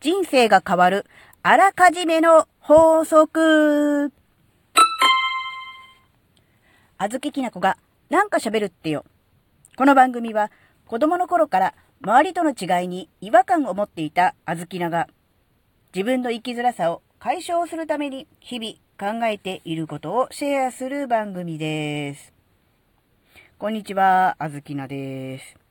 人生が変わる、あらかじめの法則。あずききなこがなんか喋るってよ。この番組は子供の頃から周りとの違いに違和感を持っていたあずきなが自分の生きづらさを解消するために日々考えていることをシェアする番組です。こんにちは、あずきなです。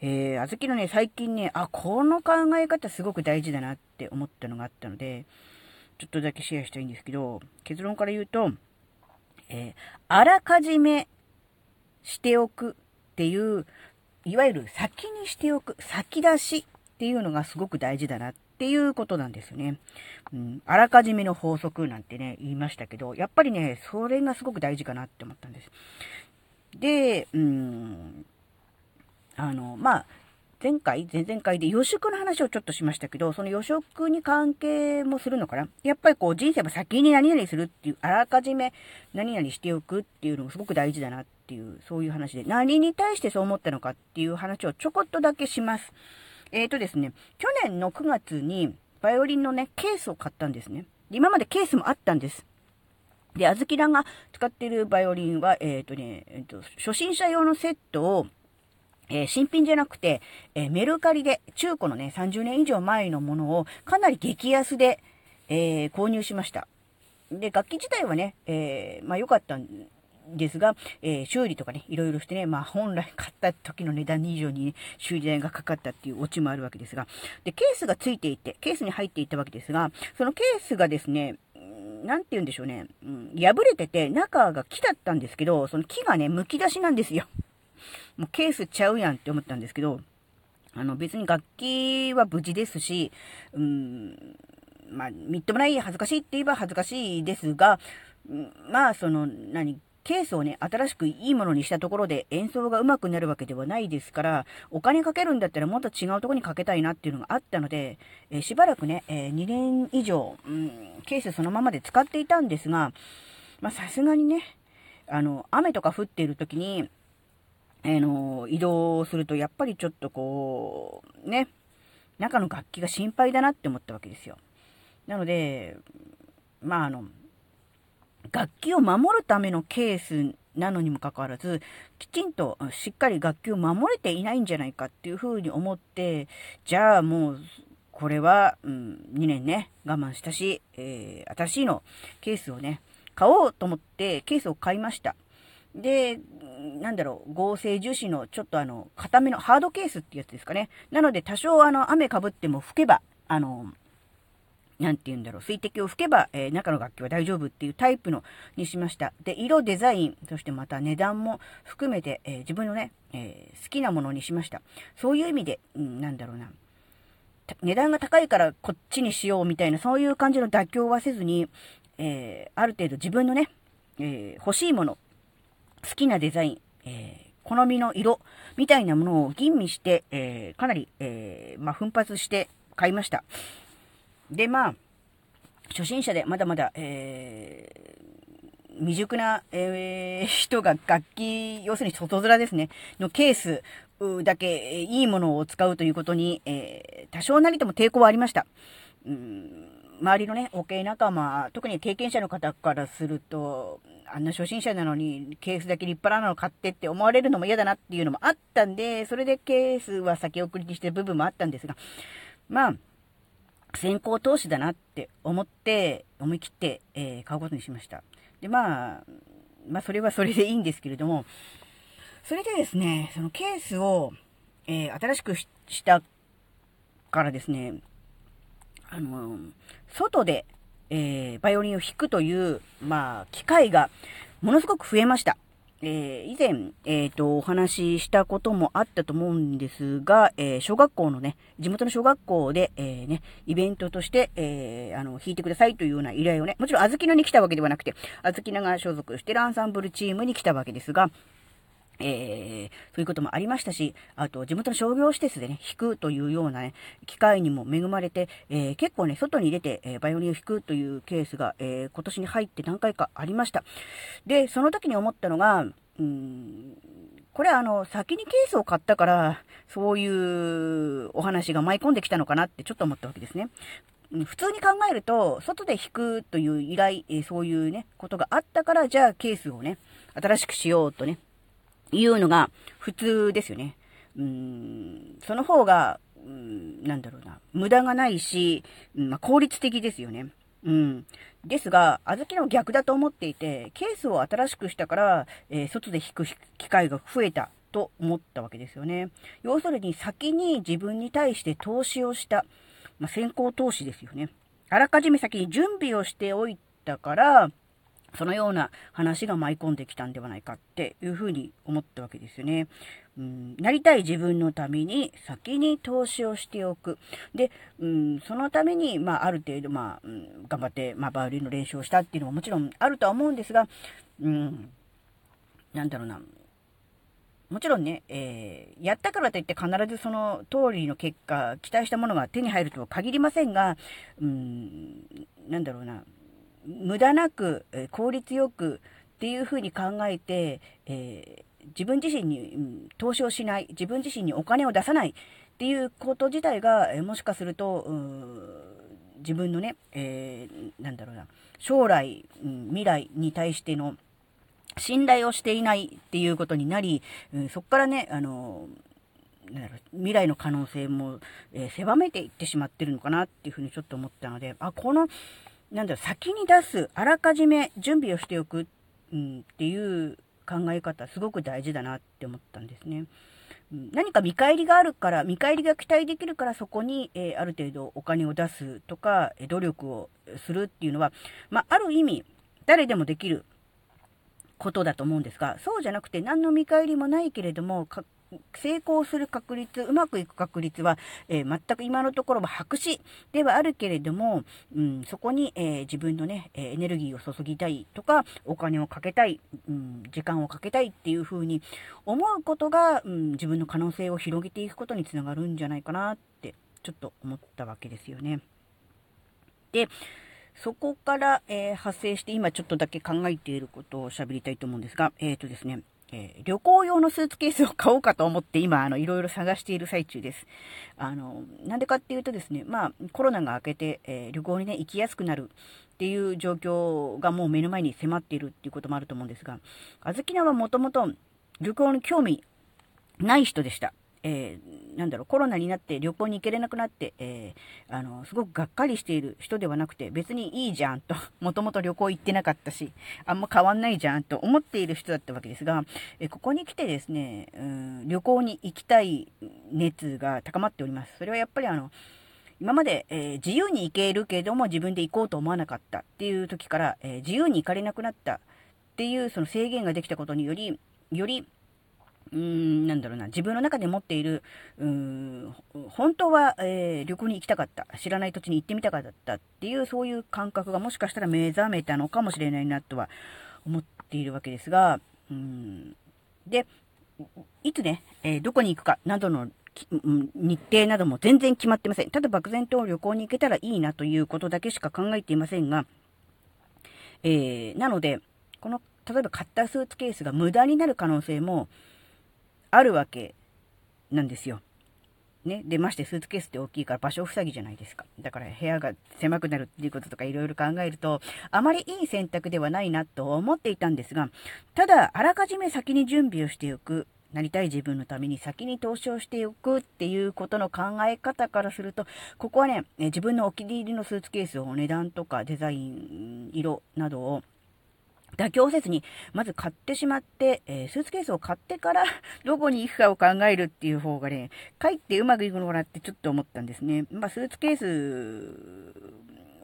えー、あずきのね、最近ね、あ、この考え方すごく大事だなって思ったのがあったので、ちょっとだけシェアしたいんですけど、結論から言うと、えー、あらかじめしておくっていう、いわゆる先にしておく、先出しっていうのがすごく大事だなっていうことなんですよね。うん、あらかじめの法則なんてね、言いましたけど、やっぱりね、それがすごく大事かなって思ったんです。で、うん、あの、まあ、前回、前々回で予祝の話をちょっとしましたけど、その予祝に関係もするのかな？やっぱりこう人生は先に何々するっていう、あらかじめ何々しておくっていうのもすごく大事だなっていう、そういう話で、何に対してそう思ったのかっていう話をちょこっとだけします。えーとですね、去年の9月にバイオリンのね、ケースを買ったんですね。今までケースもあったんです。で、あずきらが使ってるバイオリンは、えっ、ー、とね、え、ー、と、初心者用のセットを、えー、新品じゃなくて、えメルカリで、中古のね、30年以上前のものをかなり激安で、え購入しました。で、楽器自体はね、えまあ良かったんですが、え修理とかね、いろいろしてね、まあ本来買った時の値段以上に、ね、修理代がかかったっていうオチもあるわけですが、で、ケースがついていて、ケースに入っていたわけですが、そのケースがですね、なんて言うんでしょうね、うん、破れてて、中が木だったんですけど、その木がね、剥き出しなんですよ。もうケースちゃうやんって思ったんですけど、あの別に楽器は無事ですし、うん、まあ、みっともない恥ずかしいって言えば恥ずかしいですが、まあ、その、何、ケースをね、新しくいいものにしたところで演奏が上手くなるわけではないですから、お金かけるんだったらもっと違うとこにかけたいなっていうのがあったので、え、しばらくね、えー、2年以上、うん、ケースそのままで使っていたんですが、まさすがにね、あの、雨とか降っている時に、あの、移動すると、やっぱりちょっとこう、ね、中の楽器が心配だなって思ったわけですよ。なので、まあ、あの、楽器を守るためのケースなのにもかかわらず、きちんとしっかり楽器を守れていないんじゃないかっていうふうに思って、じゃあもう、これは、うん、2年ね、我慢したし、えー、新しいの、ケースをね、買おうと思ってケースを買いました。で、なんだろう、合成樹脂のちょっとあの、固めのハードケースってやつですかね。なので多少あの、雨かぶっても吹けば、あの、なんて言うんだろう、水滴を吹けば、えー、中の楽器は大丈夫っていうタイプのにしました。で、色、デザイン、そしてまた値段も含めて、えー、自分のね、えー、好きなものにしました。そういう意味で、うん、なんだろうな。値段が高いからこっちにしようみたいな、そういう感じの妥協はせずに、えある程度自分のね、え欲しいもの、好きなデザイン、え好みの色みたいなものを吟味して、えかなり、えまあ、奮発して買いました。で、まあ、初心者でまだまだ、えー、未熟な、えー、人が楽器、要するに外面ですね、のケースだけいいものを使うということに、えー、多少なりとも抵抗はありました。うん周りのね、OK 仲間、特に経験者の方からすると、あんな初心者なのにケースだけ立派なの買ってって思われるのも嫌だなっていうのもあったんで、それでケースは先送りにしてる部分もあったんですが、まあ、先行投資だなって思って、思い切って、えー、買うことにしました。で、まあ、まあ、それはそれでいいんですけれども、それでですね、そのケースを、えー、新しくしたからですね、あの、外で、えー、バイオリンを弾くという、まあ、機会がものすごく増えました。えー、以前、えっ、ー、と、お話ししたこともあったと思うんですが、えー、小学校のね、地元の小学校で、えね、イベントとして、えあの、弾いてくださいというような依頼をね、もちろん、あずきなに来たわけではなくて、あずきなが所属してるアンサンブルチームに来たわけですが、えー、そういうこともありましたし、あと、地元の商業施設でね、弾くというようなね、機会にも恵まれて、えー、結構ね、外に出て、えー、バイオリンを弾くというケースが、え今年に入って何回かありました。で、その時に思ったのが、うん、これあの、先にケースを買ったから、そういうお話が舞い込んできたのかなってちょっと思ったわけですね。普通に考えると、外で引くという依頼、そういうね、ことがあったから、じゃあケースをね、新しくしようとね、いうのが普通ですよね。うん、その方が、うん、なんだろうな、無駄がないし、うんまあ、効率的ですよね。うん。ですが、小豆の逆だと思っていて、ケースを新しくしたから、えー、外で引く機会が増えたと思ったわけですよね。要するに先に自分に対して投資をした。まあ、先行投資ですよね。あらかじめ先に準備をしておいたから、そのような話が舞い込んできたんではないかっていうふうに思ったわけですよね。うん、なりたい自分のために先に投資をしておく。で、うん、そのために、まあ、ある程度、まあ、うん、頑張って、まあ、バイオリンの練習をしたっていうのももちろんあるとは思うんですが、うん、なんだろうな。もちろんね、えー、やったからといって必ずその通りの結果、期待したものが手に入るとは限りませんが、うん、なんだろうな。無駄なく、効率よくっていうふうに考えて、えー、自分自身に、投資をしない、自分自身にお金を出さないっていうこと自体が、え、もしかすると、自分のね、えー、なんだろうな、将来、う、未来に対しての信頼をしていないっていうことになり、うん、そこからね、あのなんだろう未来の可能性も、えー、狭めていってしまってるのかなっていうふうにちょっと思ったので、あ、この、なんだろ、先に出す、あらかじめ準備をしておく、うん、っていう考え方、すごく大事だなって思ったんですね。何か見返りがあるから、見返りが期待できるから、そこに、えー、ある程度お金を出すとか、努力をするっていうのは、まあ、ある意味、誰でもできることだと思うんですが、そうじゃなくて何の見返りもないけれども、成功する確率、うまくいく確率は、えー、全く今のところは白紙ではあるけれども、うん、そこに、えー、自分のね、エネルギーを注ぎたいとか、お金をかけたい、うん、時間をかけたいっていうふうに思うことが、うん、自分の可能性を広げていくことにつながるんじゃないかなって、ちょっと思ったわけですよね。で、そこから、えー、派生して今ちょっとだけ考えていることを喋りたいと思うんですが、えっ、ー、とですね、えー、旅行用のスーツケースを買おうかと思って今、あの、いろいろ探している最中です。あの、なんでかっていうとですね、まあ、コロナが明けて、えー、旅行にね、行きやすくなるっていう状況がもう目の前に迫っているっていうこともあると思うんですが、あずきなはもともと旅行に興味ない人でした。えー、なんだろう、コロナになって旅行に行けれなくなって、えー、あの、すごくがっかりしている人ではなくて、別にいいじゃんと、もともと旅行行ってなかったし、あんま変わんないじゃんと思っている人だったわけですが、えー、ここに来てですね、うん、旅行に行きたい熱が高まっております。それはやっぱりあの、今まで、えー、自由に行けるけれども自分で行こうと思わなかったっていう時から、えー、自由に行かれなくなったっていうその制限ができたことにより、よりうーん、なんだろうな、自分の中で持っている、うーん、本当は、えー、旅行に行きたかった、知らない土地に行ってみたかったっていう、そういう感覚がもしかしたら目覚めたのかもしれないなとは思っているわけですが、うん、で、いつね、えー、どこに行くかなどの日程なども全然決まってません。ただ漠然と旅行に行けたらいいなということだけしか考えていませんが、えー、なので、この、例えば買ったスーツケースが無駄になる可能性も、あるわけなんですよ。ね？で、ましてスーツケースって大きいから場所塞ぎじゃないですか。だから部屋が狭くなるっていうこととかいろいろ考えると、あまりいい選択ではないなと思っていたんですが、ただ、あらかじめ先に準備をしておく。なりたい自分のために先に投資をしておくっていうことの考え方からすると、ここはね、自分のお気に入りのスーツケースを値段とかデザイン、色などを妥協せずに、まず買ってしまって、えー、スーツケースを買ってから どこに行くかを考えるっていう方がね、かえってうまくいくのかなってちょっと思ったんですね。まあ、スーツケース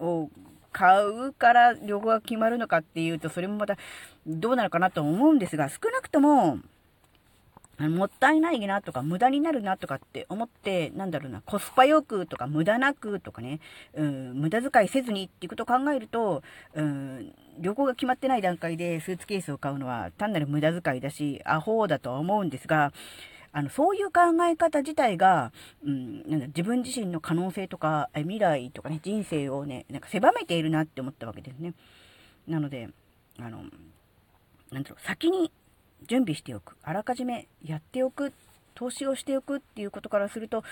を買うから旅行が決まるのかっていうと、それもまたどうなるかなと思うんですが、少なくとも、もったいないなとか、無駄になるなとかって思って、なんだろうな、コスパよくとか、無駄なくとかね、うん、無駄遣いせずにっていうことを考えると、うん、旅行が決まってない段階でスーツケースを買うのは単なる無駄遣いだし、アホだとは思うんですが、あの、そういう考え方自体が、うん、なんだ、自分自身の可能性とか、未来とかね、人生をね、なんか狭めているなって思ったわけですね。なので、あの、なんだろう、先に準備しておく。あらかじめやっておく。投資をしておくっていうことからすると、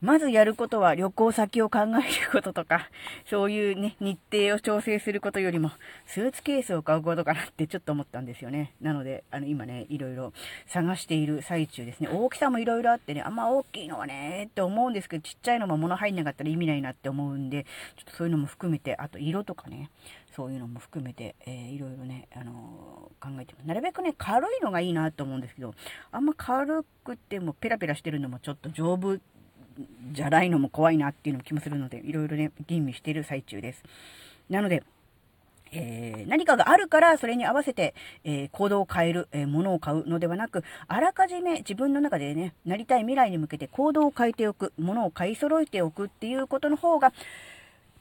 まずやることは旅行先を考えることとか、そういうね、日程を調整することよりも、スーツケースを買うことかなってちょっと思ったんですよね。なので、あの、今ね、いろいろ探している最中ですね。大きさもいろいろあってね、あんま大きいのはね、って思うんですけど、ちっちゃいのも物入んなかったら意味ないなって思うんで、ちょっとそういうのも含めて、あと色とかね、そういうのも含めて、えー、いろいろね、あのー、考えてます。なるべくね、軽いのがいいなと思うんですけど、あんま軽くてもペラペラしてるのもちょっと丈夫じゃないのも怖いなっていうのも気もするので、いろいろね、吟味している最中です。なので、えー、何かがあるからそれに合わせて、えー、行動を変える、えー、物を買うのではなく、あらかじめ自分の中でね、なりたい未来に向けて行動を変えておく、物を買い揃えておくっていうことの方が、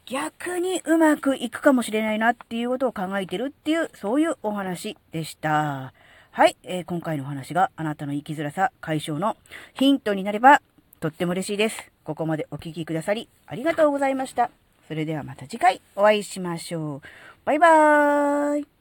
逆にうまくいくかもしれないなっていうことを考えてるっていう、そういうお話でした。はい、えー、今回のお話があなたの生きづらさ解消のヒントになればとっても嬉しいです。ここまでお聴きくださりありがとうございました。それではまた次回お会いしましょう。バイバーイ。